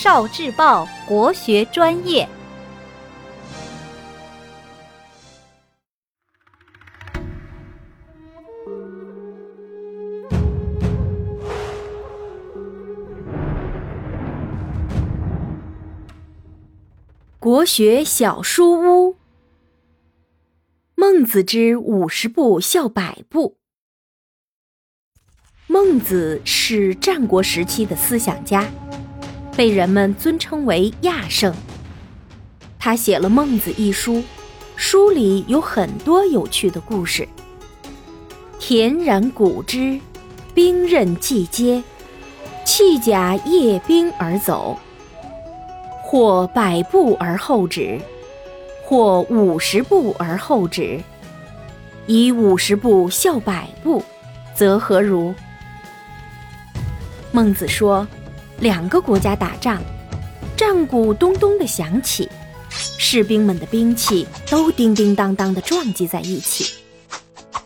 少智报国学专业。国学小书屋，《孟子之五十步笑百步》。孟子是战国时期的思想家，被人们尊称为亚圣。他写了《孟子》一书，书里有很多有趣的故事。田然古之，兵刃既接，弃甲夜兵而走。或百步而后止，或五十步而后止。以五十步笑百步，则何如？孟子说：“两个国家打仗，战鼓咚咚的响起，士兵们的兵器都叮叮当当的撞击在一起，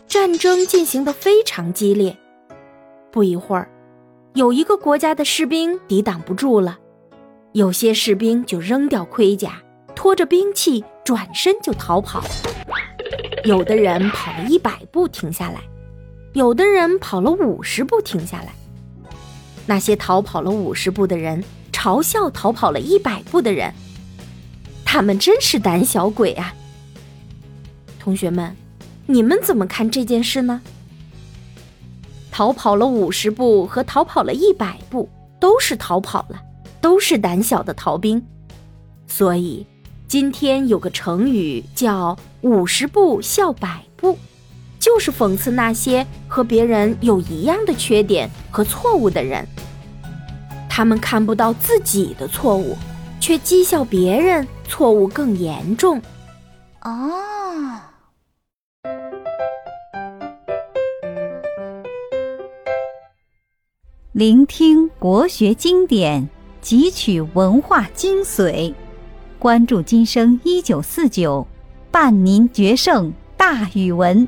战争进行的非常激烈。不一会儿，有一个国家的士兵抵挡不住了，有些士兵就扔掉盔甲，拖着兵器转身就逃跑。有的人跑了一百步停下来，有的人跑了五十步停下来。”那些逃跑了五十步的人嘲笑逃跑了一百步的人，他们真是胆小鬼啊！同学们，你们怎么看这件事呢？逃跑了五十步和逃跑了一百步都是逃跑了，都是胆小的逃兵。所以，今天有个成语叫“五十步笑百步”，就是讽刺那些和别人有一样的缺点和错误的人。他们看不到自己的错误，却讥笑别人错误更严重。哦，聆听国学经典，汲取文化精髓，关注今生一九四九，伴您决胜大语文。